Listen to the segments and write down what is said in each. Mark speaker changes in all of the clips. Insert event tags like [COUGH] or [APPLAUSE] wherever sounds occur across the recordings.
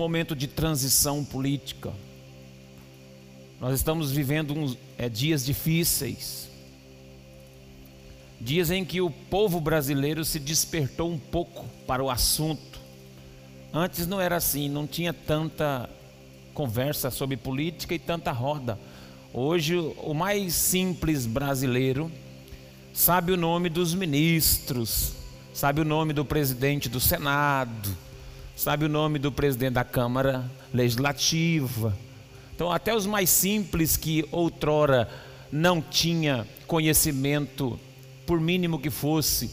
Speaker 1: momento de transição política. Nós estamos vivendo uns, é, dias difíceis. Dias em que o povo brasileiro se despertou um pouco para o assunto. Antes não era assim, não tinha tanta conversa sobre política e tanta roda. Hoje, o mais simples brasileiro sabe o nome dos ministros, sabe o nome do presidente do Senado, sabe o nome do presidente da Câmara Legislativa. Então, até os mais simples que outrora não tinha conhecimento por mínimo que fosse,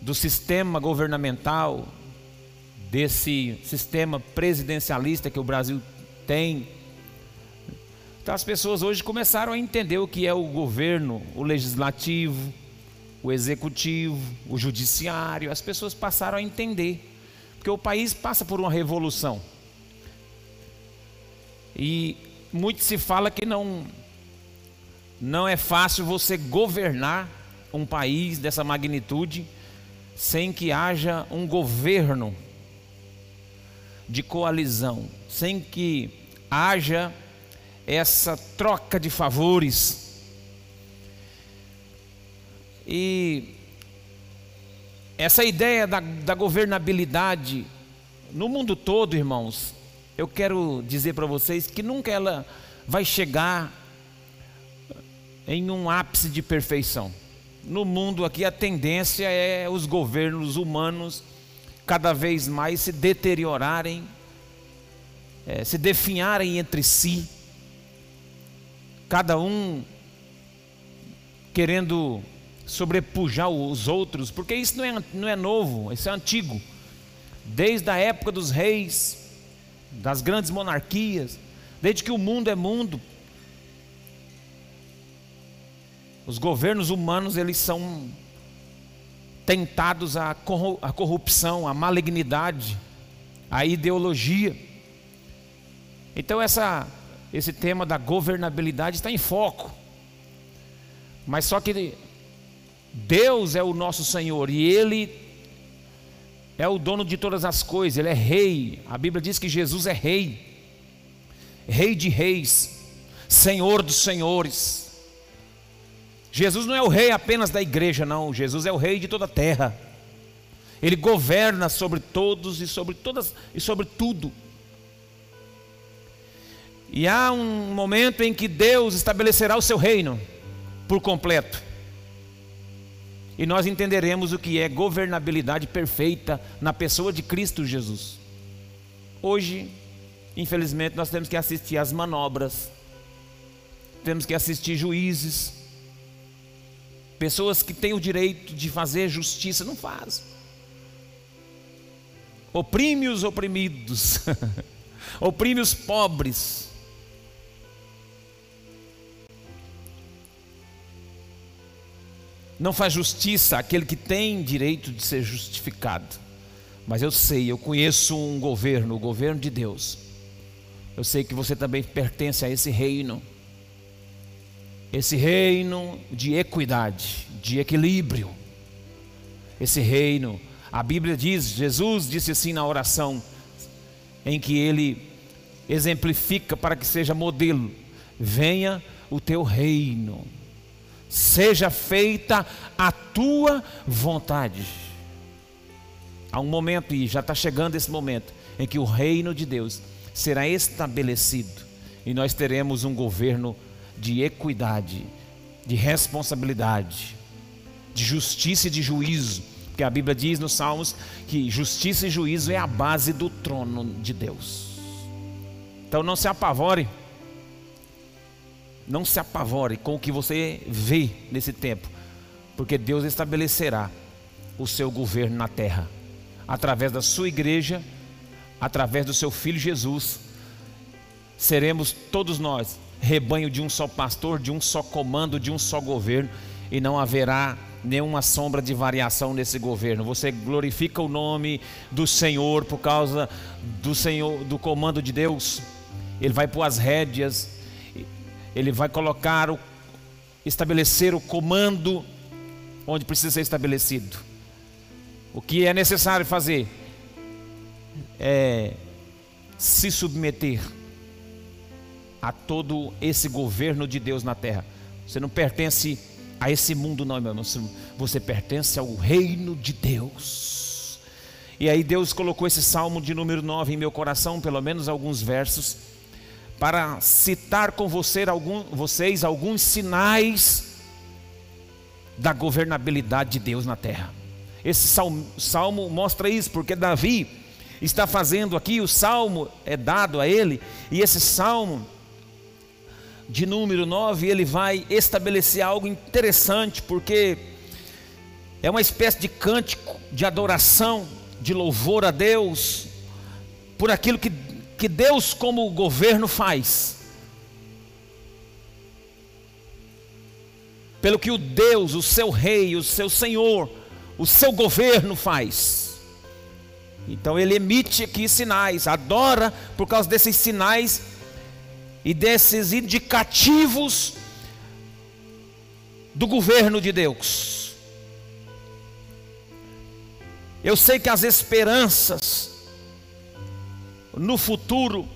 Speaker 1: do sistema governamental, desse sistema presidencialista que o Brasil tem. Então as pessoas hoje começaram a entender o que é o governo, o legislativo, o executivo, o judiciário. As pessoas passaram a entender, porque o país passa por uma revolução. E muito se fala que não não é fácil você governar um país dessa magnitude sem que haja um governo de coalizão, sem que haja essa troca de favores. E essa ideia da, da governabilidade no mundo todo, irmãos, eu quero dizer para vocês que nunca ela vai chegar em um ápice de perfeição. No mundo aqui a tendência é os governos humanos cada vez mais se deteriorarem, é, se definharem entre si, cada um querendo sobrepujar os outros, porque isso não é, não é novo, isso é antigo, desde a época dos reis, das grandes monarquias, desde que o mundo é mundo, Os governos humanos, eles são tentados à corrupção, à malignidade, à ideologia. Então essa, esse tema da governabilidade está em foco. Mas só que Deus é o nosso Senhor e Ele é o dono de todas as coisas, Ele é rei. A Bíblia diz que Jesus é rei, rei de reis, Senhor dos senhores. Jesus não é o rei apenas da igreja, não. Jesus é o rei de toda a terra. Ele governa sobre todos e sobre todas e sobre tudo. E há um momento em que Deus estabelecerá o seu reino por completo. E nós entenderemos o que é governabilidade perfeita na pessoa de Cristo Jesus. Hoje, infelizmente, nós temos que assistir às manobras, temos que assistir juízes, Pessoas que têm o direito de fazer justiça não fazem. Oprime os oprimidos, [LAUGHS] oprime os pobres. Não faz justiça aquele que tem direito de ser justificado. Mas eu sei, eu conheço um governo, o governo de Deus. Eu sei que você também pertence a esse reino esse reino de equidade, de equilíbrio. Esse reino, a Bíblia diz, Jesus disse assim na oração, em que ele exemplifica para que seja modelo: venha o teu reino, seja feita a tua vontade. Há um momento, e já está chegando esse momento, em que o reino de Deus será estabelecido e nós teremos um governo de equidade, de responsabilidade, de justiça e de juízo. Porque a Bíblia diz nos Salmos que justiça e juízo é a base do trono de Deus. Então não se apavore. Não se apavore com o que você vê nesse tempo, porque Deus estabelecerá o seu governo na terra, através da sua igreja, através do seu filho Jesus. Seremos todos nós rebanho de um só pastor, de um só comando, de um só governo, e não haverá nenhuma sombra de variação nesse governo. Você glorifica o nome do Senhor por causa do Senhor, do comando de Deus. Ele vai pôr as rédeas, ele vai colocar o estabelecer o comando onde precisa ser estabelecido. O que é necessário fazer é se submeter a todo esse governo de Deus na terra. Você não pertence a esse mundo, não, meu irmão. Você pertence ao reino de Deus. E aí Deus colocou esse salmo de número 9 em meu coração, pelo menos alguns versos, para citar com você, algum, vocês alguns sinais da governabilidade de Deus na terra. Esse salmo, salmo mostra isso, porque Davi está fazendo aqui, o salmo é dado a ele, e esse salmo de número 9, ele vai estabelecer algo interessante, porque é uma espécie de cântico de adoração, de louvor a Deus, por aquilo que, que Deus, como governo, faz. Pelo que o Deus, o seu rei, o seu senhor, o seu governo faz. Então ele emite aqui sinais, adora por causa desses sinais e desses indicativos do governo de Deus. Eu sei que as esperanças no futuro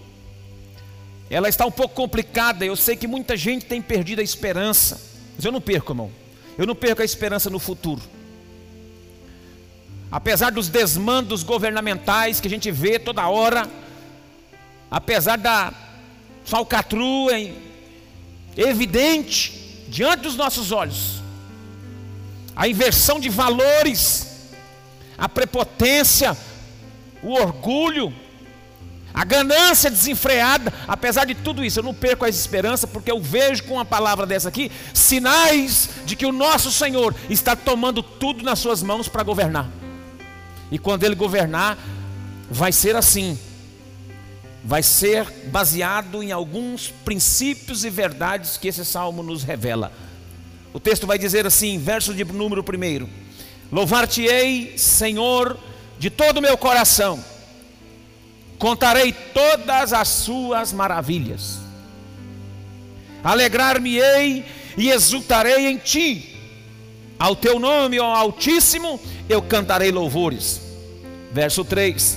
Speaker 1: ela está um pouco complicada. Eu sei que muita gente tem perdido a esperança, mas eu não perco, irmão. Eu não perco a esperança no futuro. Apesar dos desmandos governamentais que a gente vê toda hora, apesar da falcatrua evidente diante dos nossos olhos. A inversão de valores, a prepotência, o orgulho, a ganância desenfreada, apesar de tudo isso, eu não perco a esperança, porque eu vejo com uma palavra dessa aqui sinais de que o nosso Senhor está tomando tudo nas suas mãos para governar. E quando Ele governar, vai ser assim vai ser baseado em alguns princípios e verdades que esse salmo nos revela. O texto vai dizer assim, verso de número 1: Louvar-te-ei, Senhor, de todo o meu coração, contarei todas as suas maravilhas, alegrar-me-ei e exultarei em ti, ao teu nome, ó Altíssimo, eu cantarei louvores. Verso 3: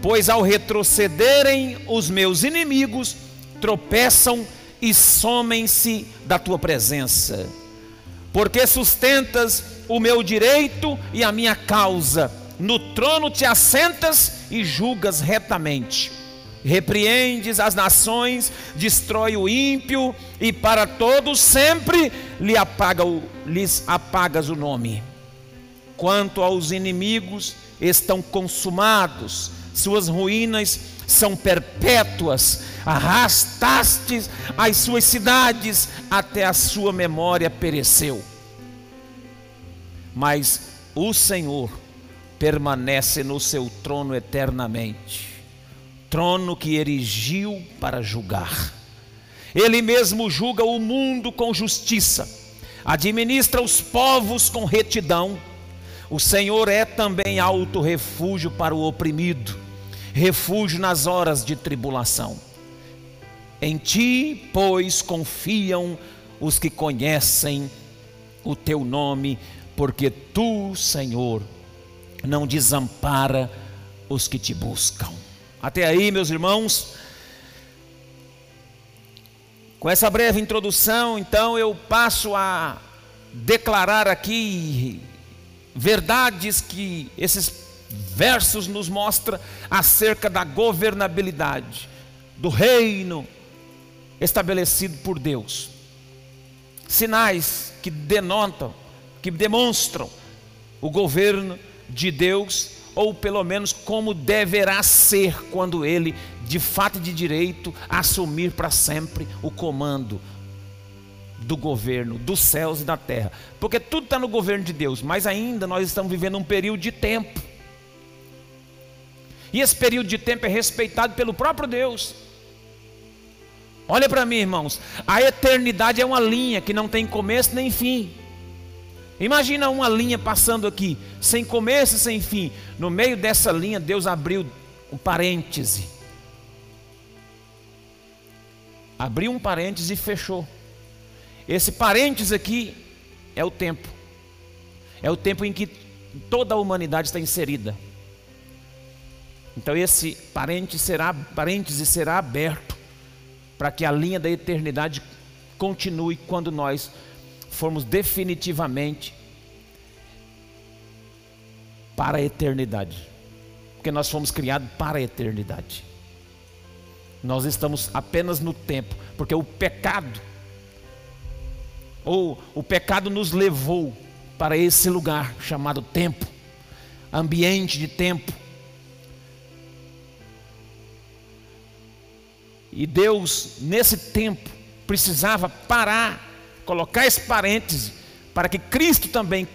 Speaker 1: pois ao retrocederem os meus inimigos, tropeçam e somem-se da tua presença. Porque sustentas o meu direito e a minha causa, no trono te assentas e julgas retamente. Repreendes as nações, destrói o ímpio e para todos sempre lhe apaga o, lhes apagas o nome. Quanto aos inimigos, estão consumados, suas ruínas são perpétuas, arrastastes as suas cidades, até a sua memória pereceu. Mas o Senhor permanece no seu trono eternamente trono que erigiu para julgar. Ele mesmo julga o mundo com justiça, administra os povos com retidão. O Senhor é também alto refúgio para o oprimido refúgio nas horas de tribulação. Em ti, pois, confiam os que conhecem o teu nome, porque tu, Senhor, não desampara os que te buscam. Até aí, meus irmãos, com essa breve introdução, então eu passo a declarar aqui verdades que esses versos nos mostra acerca da governabilidade do reino estabelecido por Deus. Sinais que denotam, que demonstram o governo de Deus, ou pelo menos como deverá ser quando ele, de fato e de direito, assumir para sempre o comando do governo dos céus e da terra. Porque tudo está no governo de Deus, mas ainda nós estamos vivendo um período de tempo e esse período de tempo é respeitado pelo próprio Deus. Olha para mim, irmãos. A eternidade é uma linha que não tem começo nem fim. Imagina uma linha passando aqui, sem começo e sem fim. No meio dessa linha, Deus abriu um parêntese. Abriu um parêntese e fechou. Esse parêntese aqui é o tempo. É o tempo em que toda a humanidade está inserida. Então esse parêntese será, parêntese será aberto para que a linha da eternidade continue quando nós formos definitivamente para a eternidade. Porque nós fomos criados para a eternidade. Nós estamos apenas no tempo, porque o pecado ou o pecado nos levou para esse lugar chamado tempo, ambiente de tempo. E Deus, nesse tempo, precisava parar, colocar esse parêntese, para que Cristo também,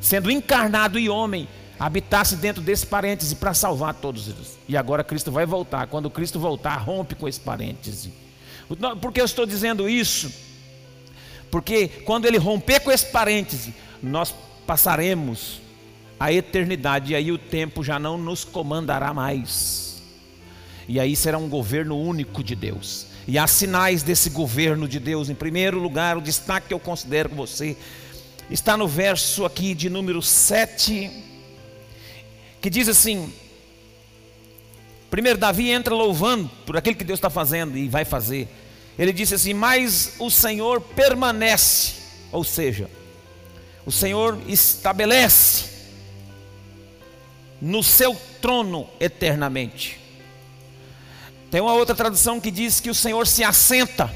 Speaker 1: sendo encarnado e homem, habitasse dentro desse parêntese para salvar todos eles. E agora Cristo vai voltar. Quando Cristo voltar, rompe com esse parêntese. Por que eu estou dizendo isso? Porque quando ele romper com esse parêntese, nós passaremos a eternidade e aí o tempo já não nos comandará mais. E aí será um governo único de Deus. E há sinais desse governo de Deus. Em primeiro lugar, o destaque que eu considero com você está no verso aqui de número 7, que diz assim: Primeiro, Davi entra louvando por aquilo que Deus está fazendo e vai fazer. Ele disse assim: Mas o Senhor permanece, ou seja, o Senhor estabelece no seu trono eternamente. Tem uma outra tradução que diz que o Senhor se assenta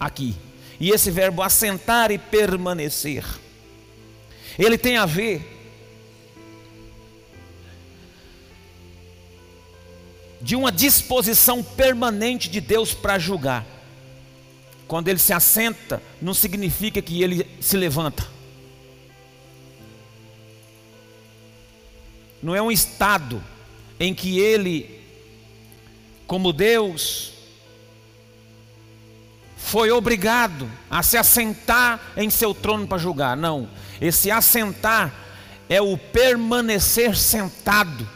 Speaker 1: aqui. E esse verbo assentar e permanecer, ele tem a ver de uma disposição permanente de Deus para julgar. Quando ele se assenta, não significa que ele se levanta. Não é um estado em que ele, como Deus, foi obrigado a se assentar em seu trono para julgar. Não, esse assentar é o permanecer sentado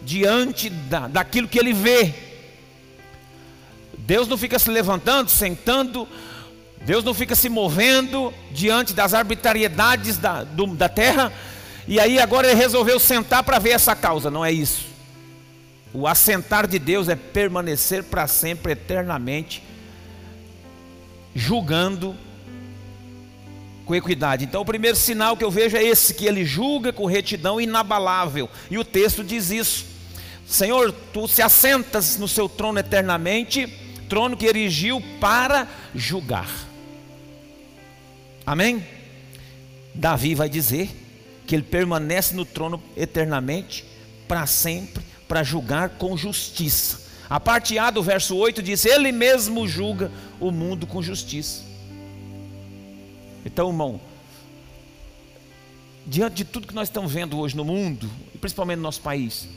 Speaker 1: diante da, daquilo que ele vê. Deus não fica se levantando, sentando, Deus não fica se movendo diante das arbitrariedades da, do, da terra, e aí agora ele resolveu sentar para ver essa causa, não é isso. O assentar de Deus é permanecer para sempre, eternamente, julgando com equidade. Então, o primeiro sinal que eu vejo é esse: que ele julga com retidão inabalável, e o texto diz isso. Senhor, tu se assentas no seu trono eternamente, trono que erigiu para julgar. Amém? Davi vai dizer que ele permanece no trono eternamente, para sempre, para julgar com justiça. A parte A do verso 8 diz: Ele mesmo julga o mundo com justiça. Então, irmão, diante de tudo que nós estamos vendo hoje no mundo, principalmente no nosso país,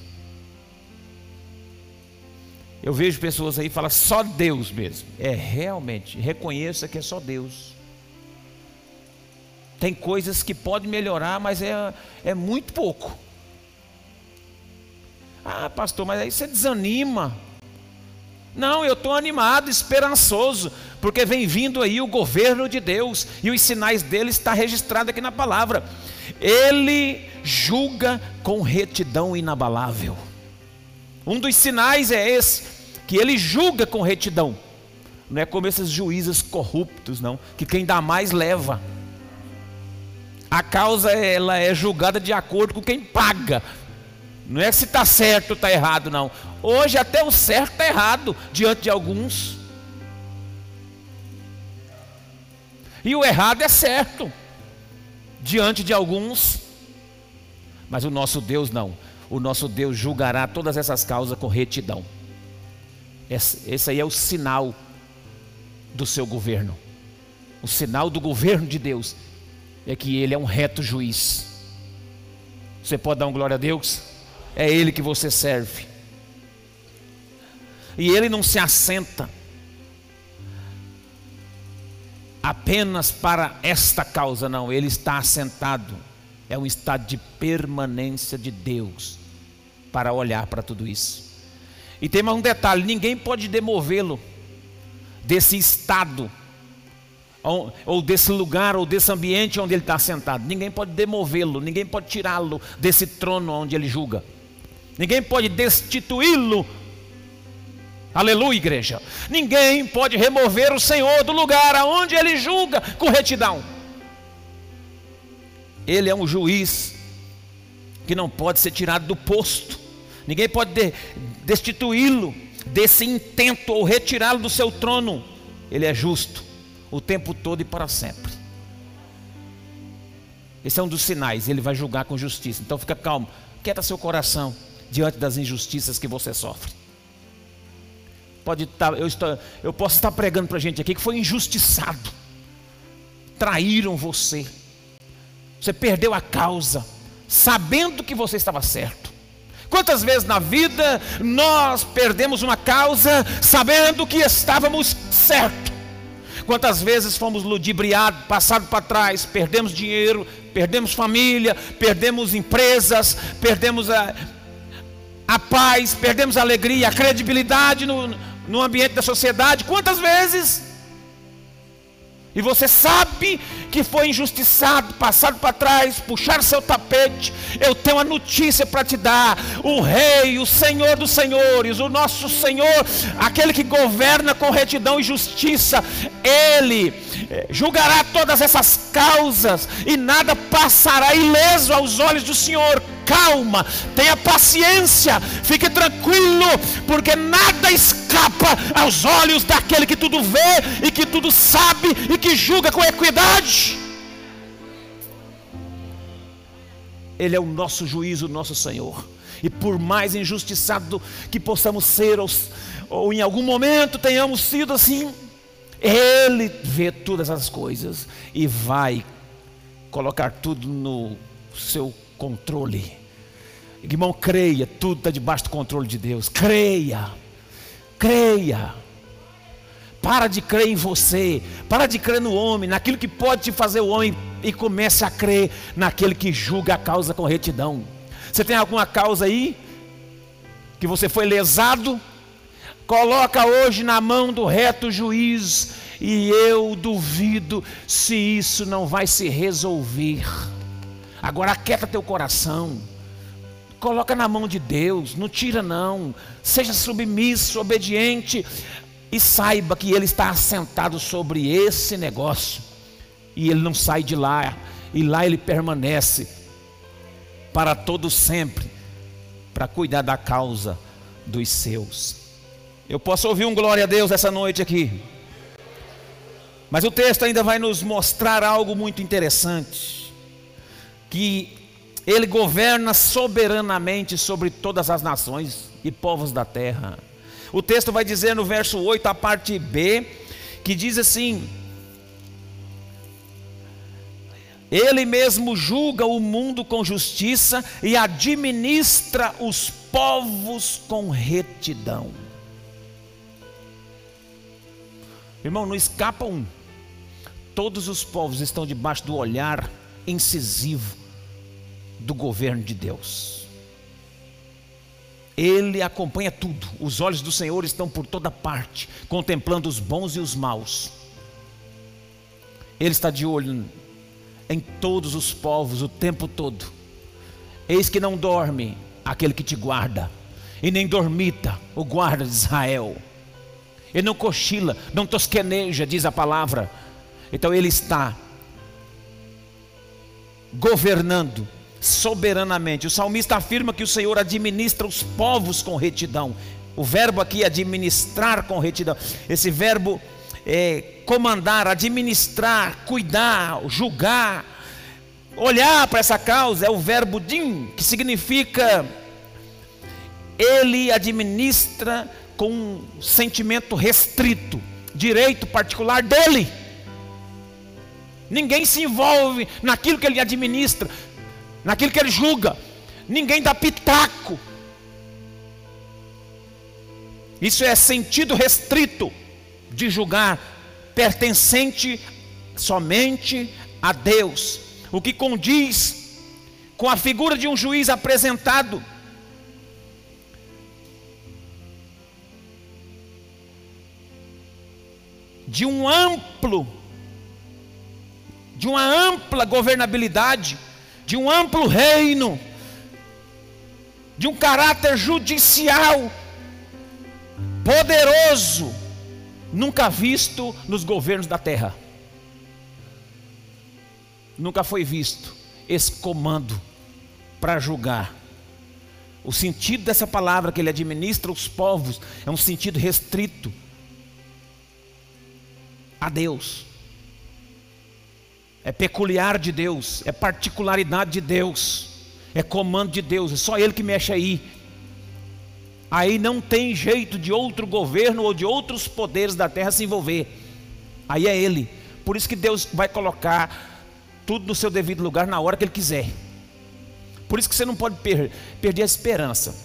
Speaker 1: eu vejo pessoas aí que falam só Deus mesmo. É realmente, reconheça que é só Deus. Tem coisas que podem melhorar, mas é, é muito pouco. Ah, pastor, mas aí você desanima. Não, eu estou animado, esperançoso, porque vem vindo aí o governo de Deus e os sinais dele está registrado aqui na palavra. Ele julga com retidão inabalável. Um dos sinais é esse, que ele julga com retidão. Não é como esses juízes corruptos, não, que quem dá mais leva. A causa ela é julgada de acordo com quem paga. Não é se está certo ou está errado, não. Hoje até o certo está errado diante de alguns. E o errado é certo diante de alguns. Mas o nosso Deus não o nosso Deus julgará todas essas causas com retidão. Esse, aí é o sinal do seu governo. O sinal do governo de Deus é que Ele é um reto juiz. Você pode dar um glória a Deus? É Ele que você serve. E Ele não se assenta apenas para esta causa, não. Ele está assentado. É um estado de permanência de Deus para olhar para tudo isso. E tem mais um detalhe: ninguém pode demovê-lo desse estado, ou, ou, desse lugar, ou desse ambiente onde ele está sentado. Ninguém pode demovê-lo, ninguém pode tirá-lo desse trono onde ele julga. Ninguém pode destituí-lo. Aleluia, igreja. Ninguém pode remover o Senhor do lugar aonde ele julga com retidão. Ele é um juiz que não pode ser tirado do posto. Ninguém pode de, destituí-lo desse intento ou retirá-lo do seu trono. Ele é justo o tempo todo e para sempre. Esse é um dos sinais, ele vai julgar com justiça. Então fica calmo, quieta seu coração diante das injustiças que você sofre. Pode estar, eu, estou, eu posso estar pregando para a gente aqui que foi injustiçado, traíram você, você perdeu a causa, sabendo que você estava certo. Quantas vezes na vida nós perdemos uma causa sabendo que estávamos certo? Quantas vezes fomos ludibriados, passados para trás, perdemos dinheiro, perdemos família, perdemos empresas, perdemos a, a paz, perdemos a alegria, a credibilidade no, no ambiente da sociedade. Quantas vezes? E você sabe que foi injustiçado, passado para trás, puxar seu tapete. Eu tenho uma notícia para te dar: o Rei, o Senhor dos Senhores, o nosso Senhor, aquele que governa com retidão e justiça, Ele eh, julgará todas essas causas e nada passará ileso aos olhos do Senhor calma, tenha paciência, fique tranquilo, porque nada escapa aos olhos daquele que tudo vê e que tudo sabe e que julga com equidade. Ele é o nosso juiz, o nosso Senhor. E por mais injustiçado que possamos ser, ou, ou em algum momento tenhamos sido assim, Ele vê todas as coisas e vai colocar tudo no seu controle. Irmão, creia, tudo está debaixo do controle de Deus. Creia, creia. Para de crer em você, para de crer no homem, naquilo que pode te fazer o homem, e comece a crer naquele que julga a causa com retidão. Você tem alguma causa aí que você foi lesado? Coloca hoje na mão do reto juiz, e eu duvido se isso não vai se resolver. Agora aquieta teu coração. Coloca na mão de Deus, não tira não. Seja submisso, obediente e saiba que ele está assentado sobre esse negócio. E ele não sai de lá, e lá ele permanece para todo sempre para cuidar da causa dos seus. Eu posso ouvir um glória a Deus essa noite aqui. Mas o texto ainda vai nos mostrar algo muito interessante, que ele governa soberanamente sobre todas as nações e povos da terra. O texto vai dizer no verso 8, a parte B, que diz assim: Ele mesmo julga o mundo com justiça e administra os povos com retidão. Irmão, não escapa um. Todos os povos estão debaixo do olhar incisivo do governo de Deus. Ele acompanha tudo. Os olhos do Senhor estão por toda parte, contemplando os bons e os maus. Ele está de olho em todos os povos o tempo todo. Eis que não dorme aquele que te guarda, e nem dormita o guarda de Israel. Ele não cochila, não tosqueneja, diz a palavra. Então ele está governando soberanamente. O salmista afirma que o Senhor administra os povos com retidão. O verbo aqui é administrar com retidão. Esse verbo é comandar, administrar, cuidar, julgar, olhar para essa causa é o verbo din, que significa ele administra com um sentimento restrito, direito particular dele. Ninguém se envolve naquilo que ele administra, naquilo que ele julga. Ninguém dá pitaco. Isso é sentido restrito de julgar, pertencente somente a Deus. O que condiz com a figura de um juiz apresentado. De um amplo, de uma ampla governabilidade de um amplo reino, de um caráter judicial poderoso, nunca visto nos governos da terra. Nunca foi visto esse comando para julgar. O sentido dessa palavra que ele administra os povos é um sentido restrito a Deus. É peculiar de Deus, é particularidade de Deus, é comando de Deus, é só Ele que mexe aí. Aí não tem jeito de outro governo ou de outros poderes da terra se envolver. Aí é Ele. Por isso que Deus vai colocar tudo no seu devido lugar na hora que Ele quiser. Por isso que você não pode per perder a esperança.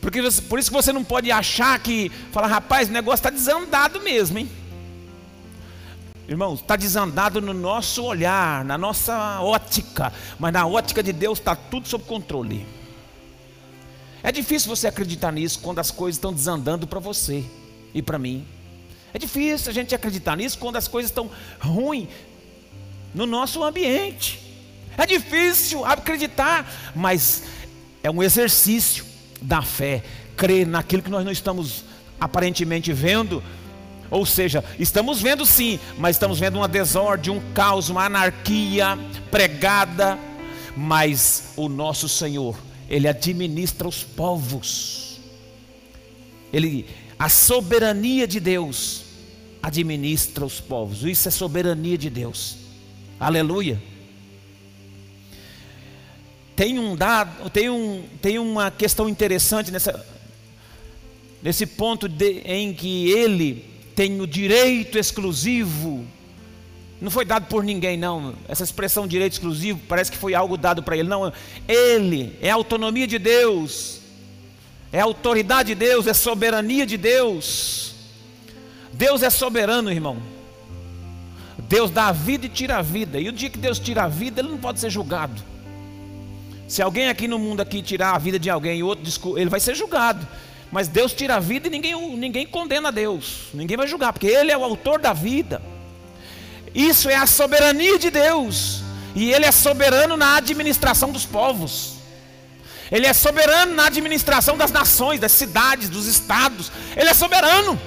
Speaker 1: Porque por isso que você não pode achar que, falar, rapaz, o negócio está desandado mesmo, hein? Irmãos, está desandado no nosso olhar, na nossa ótica, mas na ótica de Deus está tudo sob controle. É difícil você acreditar nisso quando as coisas estão desandando para você e para mim. É difícil a gente acreditar nisso quando as coisas estão ruins no nosso ambiente. É difícil acreditar, mas é um exercício da fé, crer naquilo que nós não estamos aparentemente vendo, ou seja, estamos vendo sim, mas estamos vendo uma desordem, um caos, uma anarquia pregada, mas o nosso Senhor, Ele administra os povos. Ele, a soberania de Deus administra os povos. Isso é soberania de Deus. Aleluia. Tem um dado, tem, um, tem uma questão interessante nessa, nesse ponto de, em que ele tem o direito exclusivo. Não foi dado por ninguém, não. Essa expressão direito exclusivo parece que foi algo dado para ele. Não, ele é a autonomia de Deus, é a autoridade de Deus, é soberania de Deus. Deus é soberano, irmão. Deus dá a vida e tira a vida. E o dia que Deus tira a vida, ele não pode ser julgado. Se alguém aqui no mundo aqui tirar a vida de alguém outro, ele vai ser julgado. Mas Deus tira a vida e ninguém, ninguém condena Deus. Ninguém vai julgar, porque Ele é o autor da vida. Isso é a soberania de Deus. E Ele é soberano na administração dos povos. Ele é soberano na administração das nações, das cidades, dos estados. Ele é soberano.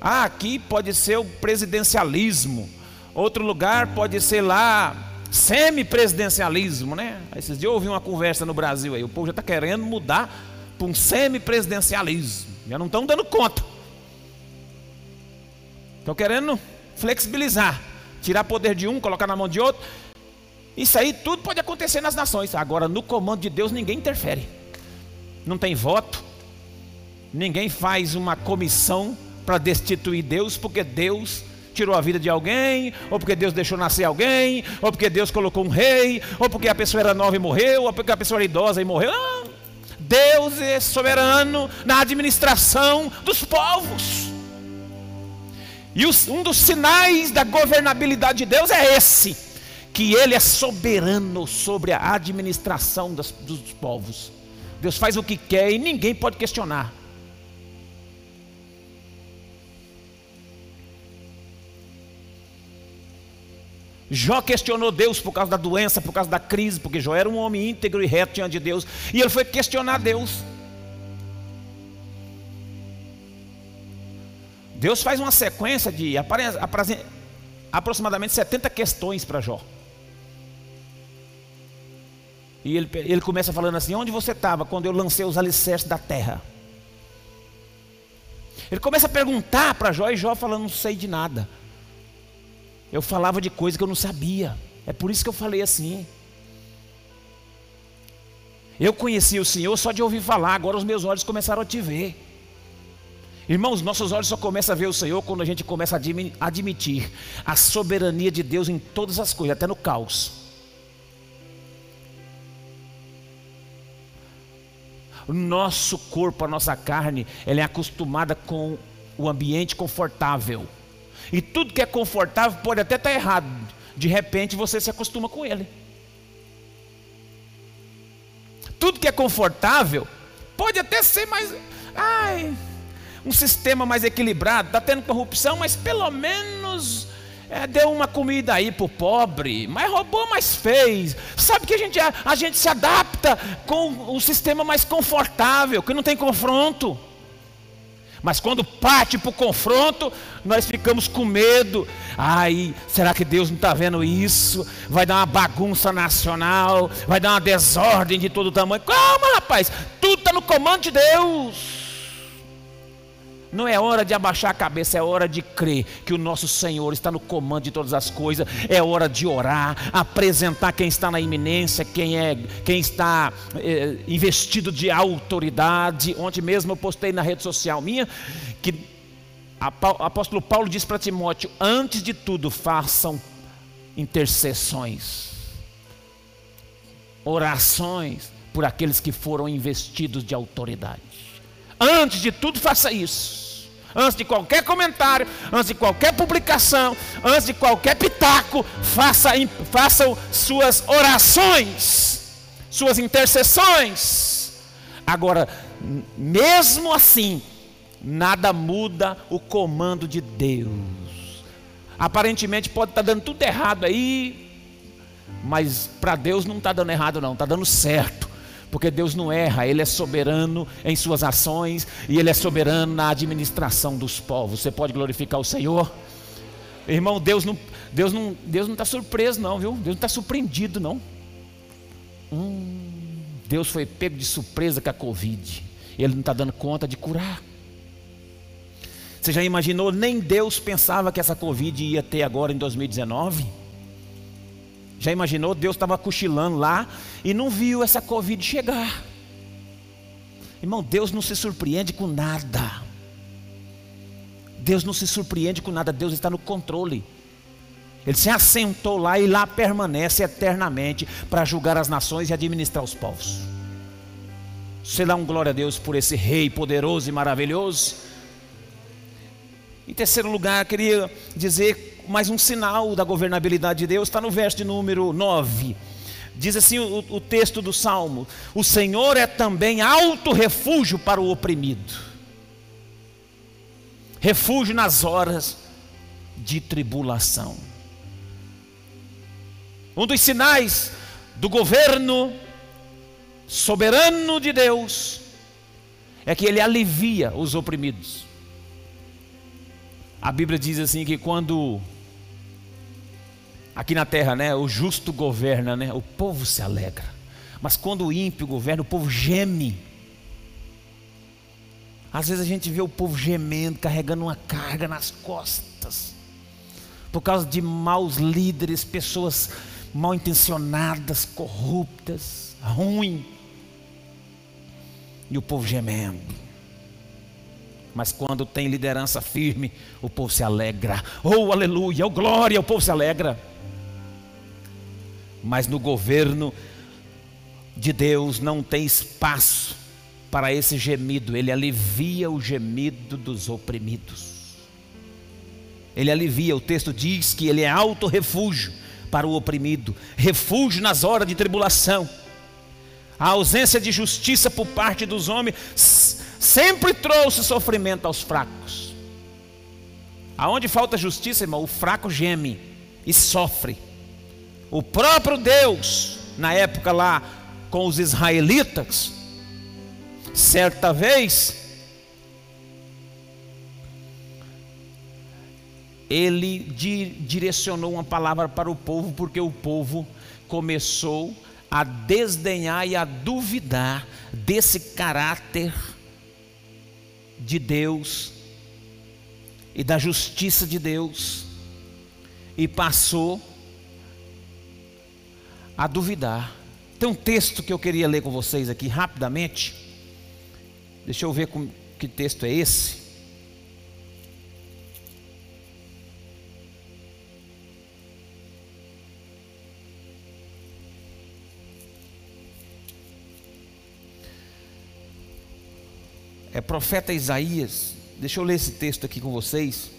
Speaker 1: Ah, aqui pode ser o presidencialismo. Outro lugar pode ser lá semi-presidencialismo, né? Esses dias eu ouvi uma conversa no Brasil aí. O povo já está querendo mudar para um semipresidencialismo. Já não estão dando conta. Estão querendo flexibilizar, tirar poder de um, colocar na mão de outro. Isso aí tudo pode acontecer nas nações. Agora, no comando de Deus, ninguém interfere. Não tem voto. Ninguém faz uma comissão para destituir Deus, porque Deus tirou a vida de alguém, ou porque Deus deixou nascer alguém, ou porque Deus colocou um rei, ou porque a pessoa era nova e morreu, ou porque a pessoa era idosa e morreu. Não. Deus é soberano na administração dos povos. E um dos sinais da governabilidade de Deus é esse: que Ele é soberano sobre a administração dos, dos povos. Deus faz o que quer e ninguém pode questionar. Jó questionou Deus por causa da doença, por causa da crise, porque Jó era um homem íntegro e reto diante de Deus, e ele foi questionar Deus. Deus faz uma sequência de aproximadamente 70 questões para Jó. E ele, ele começa falando assim: Onde você estava quando eu lancei os alicerces da terra? Ele começa a perguntar para Jó, e Jó falando: Não sei de nada. Eu falava de coisa que eu não sabia. É por isso que eu falei assim. Eu conhecia o Senhor só de ouvir falar, agora os meus olhos começaram a te ver. Irmãos, nossos olhos só começam a ver o Senhor quando a gente começa a admitir a soberania de Deus em todas as coisas, até no caos. O nosso corpo, a nossa carne, ela é acostumada com o ambiente confortável. E tudo que é confortável pode até estar errado. De repente você se acostuma com ele. Tudo que é confortável pode até ser mais. Ai, um sistema mais equilibrado, está tendo corrupção, mas pelo menos é, deu uma comida aí para o pobre, mas roubou, mas fez. Sabe que a gente, a, a gente se adapta com o sistema mais confortável, que não tem confronto. Mas quando parte para o confronto, nós ficamos com medo. Ai, será que Deus não está vendo isso? Vai dar uma bagunça nacional, vai dar uma desordem de todo tamanho. Calma, rapaz, tudo está no comando de Deus. Não é hora de abaixar a cabeça, é hora de crer que o nosso Senhor está no comando de todas as coisas. É hora de orar, apresentar quem está na iminência, quem é, quem está é, investido de autoridade. Ontem mesmo eu postei na rede social minha que o apóstolo Paulo diz para Timóteo: antes de tudo, façam intercessões, orações por aqueles que foram investidos de autoridade. Antes de tudo, faça isso. Antes de qualquer comentário, antes de qualquer publicação, antes de qualquer pitaco, faça, façam suas orações, suas intercessões. Agora, mesmo assim, nada muda o comando de Deus. Aparentemente pode estar dando tudo errado aí, mas para Deus não está dando errado, não, está dando certo porque Deus não erra, Ele é soberano em suas ações e Ele é soberano na administração dos povos. Você pode glorificar o Senhor? Irmão, Deus não Deus não Deus não está surpreso não, viu? Deus não está surpreendido não. Hum, Deus foi pego de surpresa com a Covid. Ele não está dando conta de curar. Você já imaginou? Nem Deus pensava que essa Covid ia ter agora em 2019. Já imaginou? Deus estava cochilando lá e não viu essa Covid chegar. Irmão, Deus não se surpreende com nada. Deus não se surpreende com nada, Deus está no controle. Ele se assentou lá e lá permanece eternamente para julgar as nações e administrar os povos. Você dá um glória a Deus por esse rei poderoso e maravilhoso. Em terceiro lugar, queria dizer mais um sinal da governabilidade de Deus está no verso de número 9. Diz assim o, o texto do Salmo: O Senhor é também alto refúgio para o oprimido, refúgio nas horas de tribulação. Um dos sinais do governo soberano de Deus é que ele alivia os oprimidos. A Bíblia diz assim que quando Aqui na terra, né, o justo governa, né, o povo se alegra. Mas quando o ímpio governa, o povo geme. Às vezes a gente vê o povo gemendo, carregando uma carga nas costas, por causa de maus líderes, pessoas mal intencionadas, corruptas, ruim. E o povo gemendo. Mas quando tem liderança firme, o povo se alegra. Oh, aleluia, oh, glória, o povo se alegra mas no governo de Deus não tem espaço para esse gemido, ele alivia o gemido dos oprimidos. Ele alivia, o texto diz que ele é alto refúgio para o oprimido, refúgio nas horas de tribulação. A ausência de justiça por parte dos homens sempre trouxe sofrimento aos fracos. Aonde falta justiça, irmão, o fraco geme e sofre. O próprio Deus, na época lá com os israelitas, certa vez, ele di direcionou uma palavra para o povo, porque o povo começou a desdenhar e a duvidar desse caráter de Deus e da justiça de Deus, e passou a duvidar. Tem um texto que eu queria ler com vocês aqui rapidamente. Deixa eu ver com, que texto é esse. É profeta Isaías. Deixa eu ler esse texto aqui com vocês.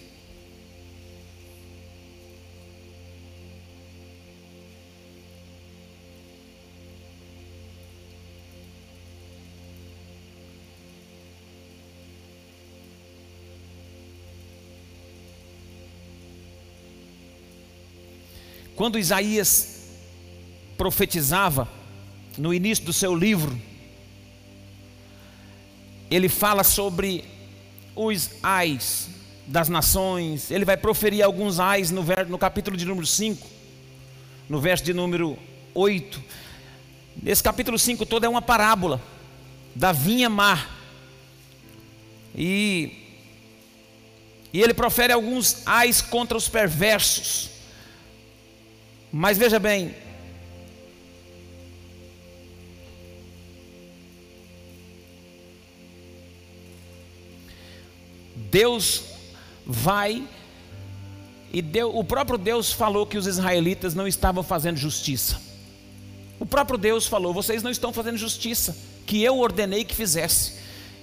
Speaker 1: Quando Isaías profetizava no início do seu livro, ele fala sobre os ais das nações, ele vai proferir alguns ais no, no capítulo de número 5, no verso de número 8. Esse capítulo 5 todo é uma parábola da vinha mar. E, e ele profere alguns ais contra os perversos. Mas veja bem, Deus vai e o próprio Deus falou que os israelitas não estavam fazendo justiça. O próprio Deus falou: vocês não estão fazendo justiça, que eu ordenei que fizesse.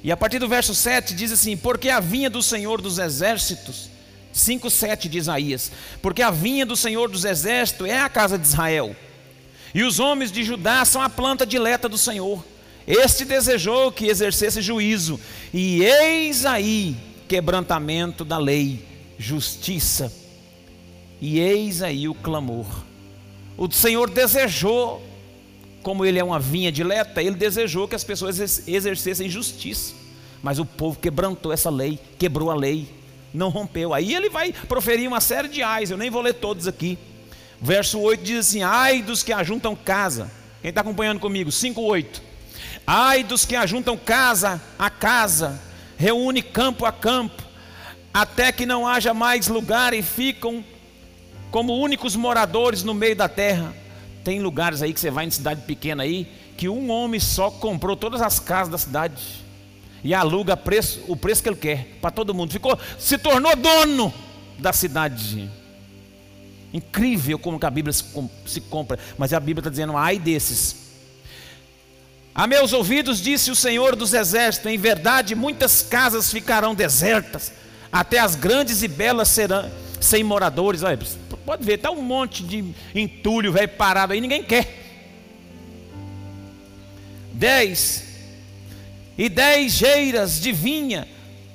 Speaker 1: E a partir do verso 7 diz assim: Porque a vinha do Senhor dos exércitos, 5,7 de Isaías, porque a vinha do Senhor dos exércitos é a casa de Israel, e os homens de Judá são a planta dileta do Senhor. Este desejou que exercesse juízo, e eis aí quebrantamento da lei, justiça, e eis aí o clamor. O Senhor desejou como ele é uma vinha dileta, ele desejou que as pessoas exercessem justiça. Mas o povo quebrantou essa lei, quebrou a lei, não rompeu. Aí ele vai proferir uma série de ais, eu nem vou ler todos aqui. Verso 8 diz assim: Ai dos que ajuntam casa. Quem está acompanhando comigo? 5, 8. Ai dos que ajuntam casa a casa, reúne campo a campo, até que não haja mais lugar e ficam como únicos moradores no meio da terra tem lugares aí que você vai em cidade pequena aí, que um homem só comprou todas as casas da cidade e aluga preço, o preço que ele quer para todo mundo. Ficou, se tornou dono da cidade. Incrível como a Bíblia se, compra, mas a Bíblia está dizendo, ai desses. A meus ouvidos disse o Senhor dos Exércitos: em verdade, muitas casas ficarão desertas, até as grandes e belas serão sem moradores. Olha, pode ver, está um monte de entulho velho parado aí, ninguém quer. Dez, e dez geiras de vinha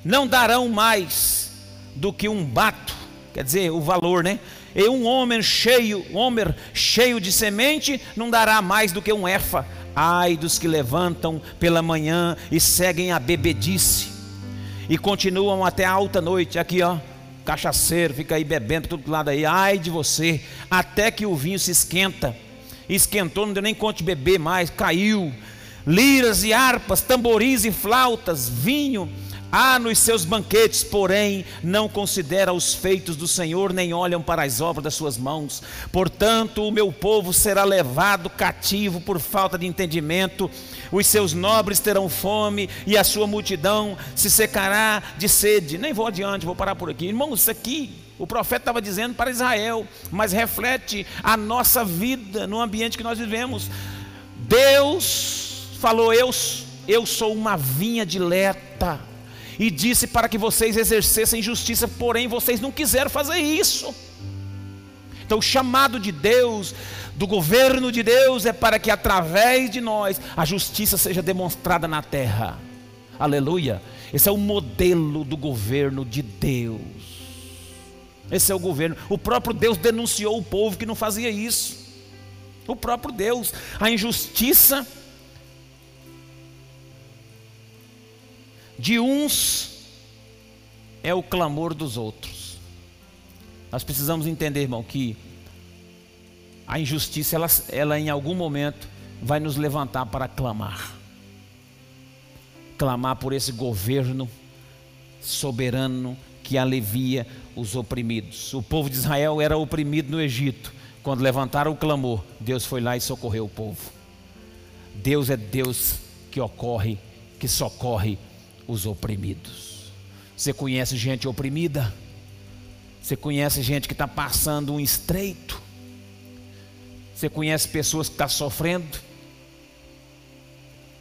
Speaker 1: não darão mais do que um bato, quer dizer, o valor, né? E um homem cheio, um homem cheio de semente não dará mais do que um efa. Ai dos que levantam pela manhã e seguem a bebedice e continuam até alta noite. Aqui, ó cachaceiro, fica aí bebendo tudo lado aí, ai de você, até que o vinho se esquenta, esquentou, não deu nem conta de beber mais, caiu, liras e harpas, tamboris e flautas, vinho, há nos seus banquetes, porém não considera os feitos do Senhor, nem olham para as obras das suas mãos. Portanto, o meu povo será levado cativo por falta de entendimento, os seus nobres terão fome e a sua multidão se secará de sede. Nem vou adiante, vou parar por aqui. Irmãos, isso aqui o profeta estava dizendo para Israel, mas reflete a nossa vida no ambiente que nós vivemos. Deus falou: Eu, eu sou uma vinha dileta, e disse para que vocês exercessem justiça, porém vocês não quiseram fazer isso. Então, o chamado de Deus do governo de Deus é para que através de nós a justiça seja demonstrada na terra. Aleluia. Esse é o modelo do governo de Deus. Esse é o governo. O próprio Deus denunciou o povo que não fazia isso. O próprio Deus, a injustiça de uns é o clamor dos outros. Nós precisamos entender, irmão, que a injustiça, ela, ela em algum momento vai nos levantar para clamar. Clamar por esse governo soberano que alivia os oprimidos. O povo de Israel era oprimido no Egito. Quando levantaram o clamor, Deus foi lá e socorreu o povo. Deus é Deus que ocorre, que socorre os oprimidos. Você conhece gente oprimida? Você conhece gente que está passando um estreito? Você conhece pessoas que estão tá sofrendo?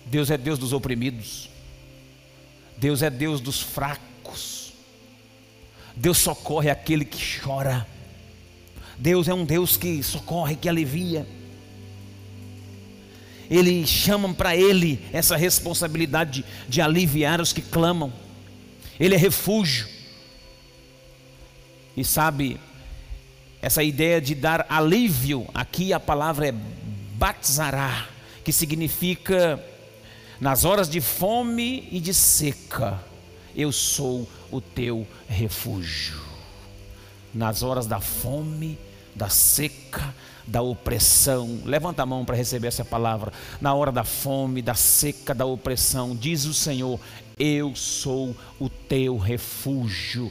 Speaker 1: Deus é Deus dos oprimidos. Deus é Deus dos fracos. Deus socorre aquele que chora. Deus é um Deus que socorre, que alivia. Ele chama para Ele essa responsabilidade de, de aliviar os que clamam. Ele é refúgio. E sabe, essa ideia de dar alívio, aqui a palavra é batzará, que significa nas horas de fome e de seca, eu sou o teu refúgio. Nas horas da fome, da seca, da opressão. Levanta a mão para receber essa palavra. Na hora da fome, da seca, da opressão, diz o Senhor: Eu sou o teu refúgio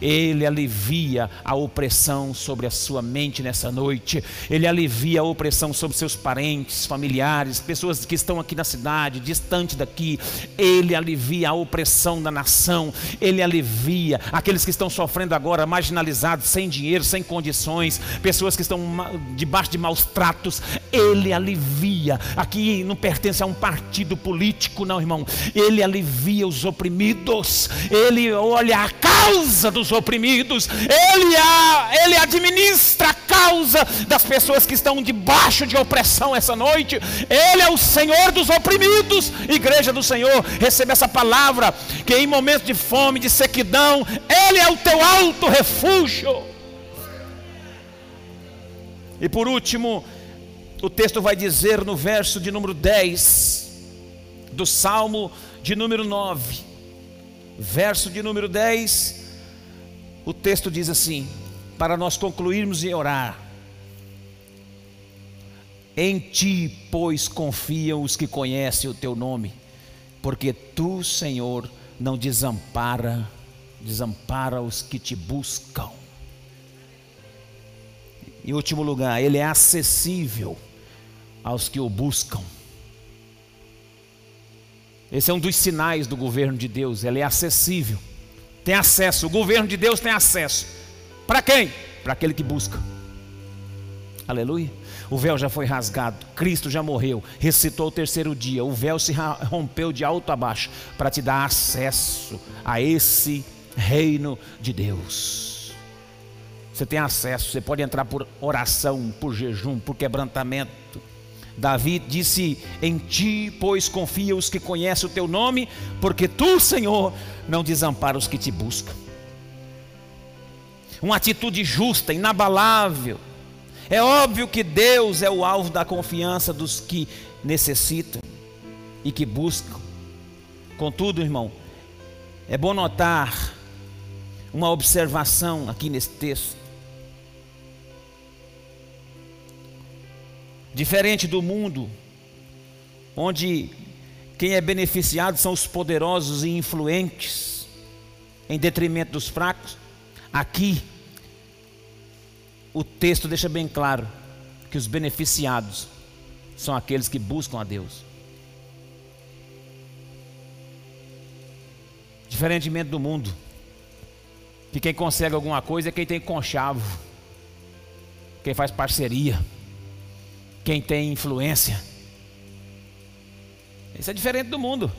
Speaker 1: ele alivia a opressão sobre a sua mente nessa noite. Ele alivia a opressão sobre seus parentes, familiares, pessoas que estão aqui na cidade, distante daqui. Ele alivia a opressão da nação. Ele alivia aqueles que estão sofrendo agora, marginalizados, sem dinheiro, sem condições, pessoas que estão debaixo de maus tratos. Ele alivia. Aqui não pertence a um partido político, não, irmão. Ele alivia os oprimidos. Ele olha a causa dos oprimidos, ele, a, ele administra a causa das pessoas que estão debaixo de opressão essa noite. Ele é o Senhor dos oprimidos. Igreja do Senhor, receba essa palavra que em momentos de fome, de sequidão, ele é o teu alto refúgio. E por último, o texto vai dizer no verso de número 10 do Salmo de número 9, verso de número 10, o texto diz assim: para nós concluirmos e orar. Em ti, pois, confiam os que conhecem o teu nome, porque tu, Senhor, não desampara, desampara os que te buscam. Em último lugar, ele é acessível aos que o buscam. Esse é um dos sinais do governo de Deus, ele é acessível tem acesso, o governo de Deus tem acesso. Para quem? Para aquele que busca. Aleluia. O véu já foi rasgado, Cristo já morreu, ressuscitou o terceiro dia, o véu se rompeu de alto a baixo para te dar acesso a esse reino de Deus. Você tem acesso, você pode entrar por oração, por jejum, por quebrantamento. Davi disse: Em ti, pois, confia os que conhecem o teu nome, porque tu, Senhor, não desampara os que te buscam. Uma atitude justa, inabalável. É óbvio que Deus é o alvo da confiança dos que necessitam e que buscam. Contudo, irmão, é bom notar uma observação aqui nesse texto. Diferente do mundo, onde quem é beneficiado são os poderosos e influentes, em detrimento dos fracos, aqui o texto deixa bem claro que os beneficiados são aqueles que buscam a Deus. Diferentemente do mundo, que quem consegue alguma coisa é quem tem conchavo, quem faz parceria quem tem influência. Isso é diferente do mundo.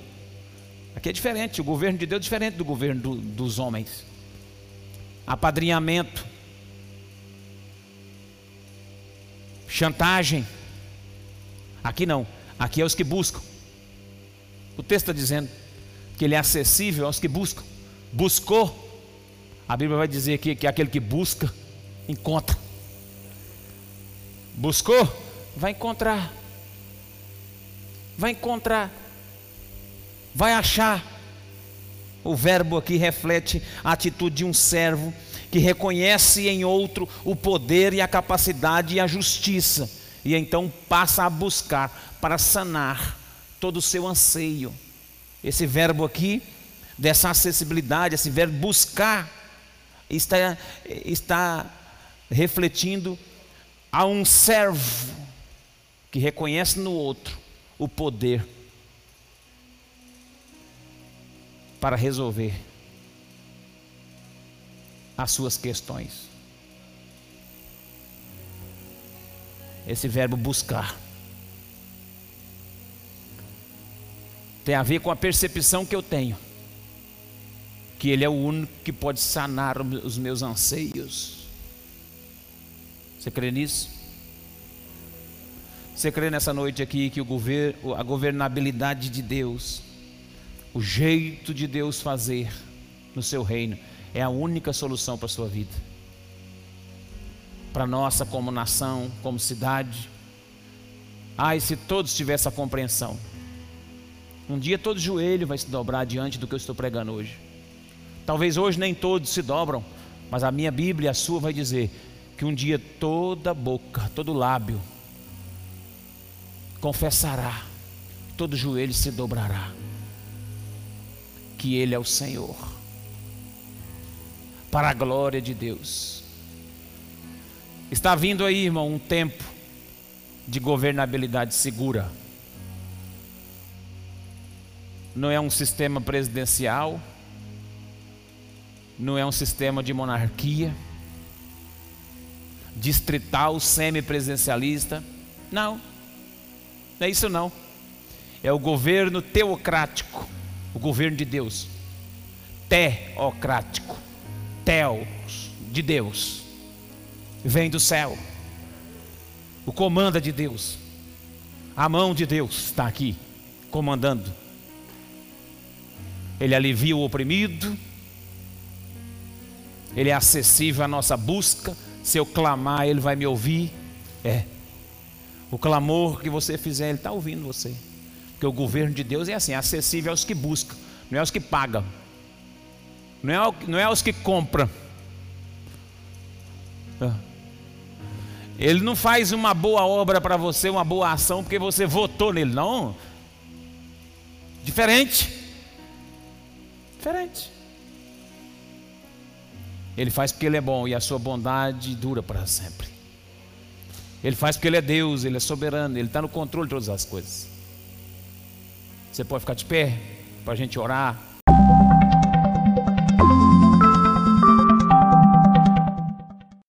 Speaker 1: Aqui é diferente. O governo de Deus é diferente do governo do, dos homens. Apadrinhamento, chantagem. Aqui não. Aqui é os que buscam. O texto está dizendo que ele é acessível aos que buscam. Buscou. A Bíblia vai dizer aqui que aquele que busca, encontra. Buscou Vai encontrar. Vai encontrar. Vai achar. O verbo aqui reflete a atitude de um servo que reconhece em outro o poder e a capacidade e a justiça, e então passa a buscar para sanar todo o seu anseio. Esse verbo aqui, dessa acessibilidade, esse verbo buscar, está, está refletindo a um servo que reconhece no outro o poder para resolver as suas questões. Esse verbo buscar tem a ver com a percepção que eu tenho que Ele é o único que pode sanar os meus anseios. Você crê nisso? Você crê nessa noite aqui que o governo, a governabilidade de Deus, o jeito de Deus fazer no seu reino, é a única solução para a sua vida? para nossa como nação, como cidade. Ai, se todos tivessem a compreensão. Um dia todo joelho vai se dobrar diante do que eu estou pregando hoje. Talvez hoje nem todos se dobram, mas a minha Bíblia, a sua, vai dizer que um dia toda boca, todo lábio confessará, todo joelho se dobrará, que Ele é o Senhor, para a glória de Deus. Está vindo aí, irmão, um tempo de governabilidade segura. Não é um sistema presidencial, não é um sistema de monarquia, distrital, semipresidencialista. Não, não é isso não. É o governo teocrático, o governo de Deus. Teocrático, teos, de Deus. Vem do céu. O comando é de Deus. A mão de Deus está aqui, comandando. Ele alivia o oprimido. Ele é acessível à nossa busca. Se eu clamar, Ele vai me ouvir. É. O clamor que você fizer, Ele está ouvindo você. Porque o governo de Deus é assim, é acessível aos que buscam, não é aos que pagam, não é, não é aos que compram. Ele não faz uma boa obra para você, uma boa ação, porque você votou nele, não. Diferente. Diferente. Ele faz porque Ele é bom e a sua bondade dura para sempre. Ele faz porque Ele é Deus, Ele é soberano, Ele está no controle de todas as coisas. Você pode ficar de pé para a gente orar.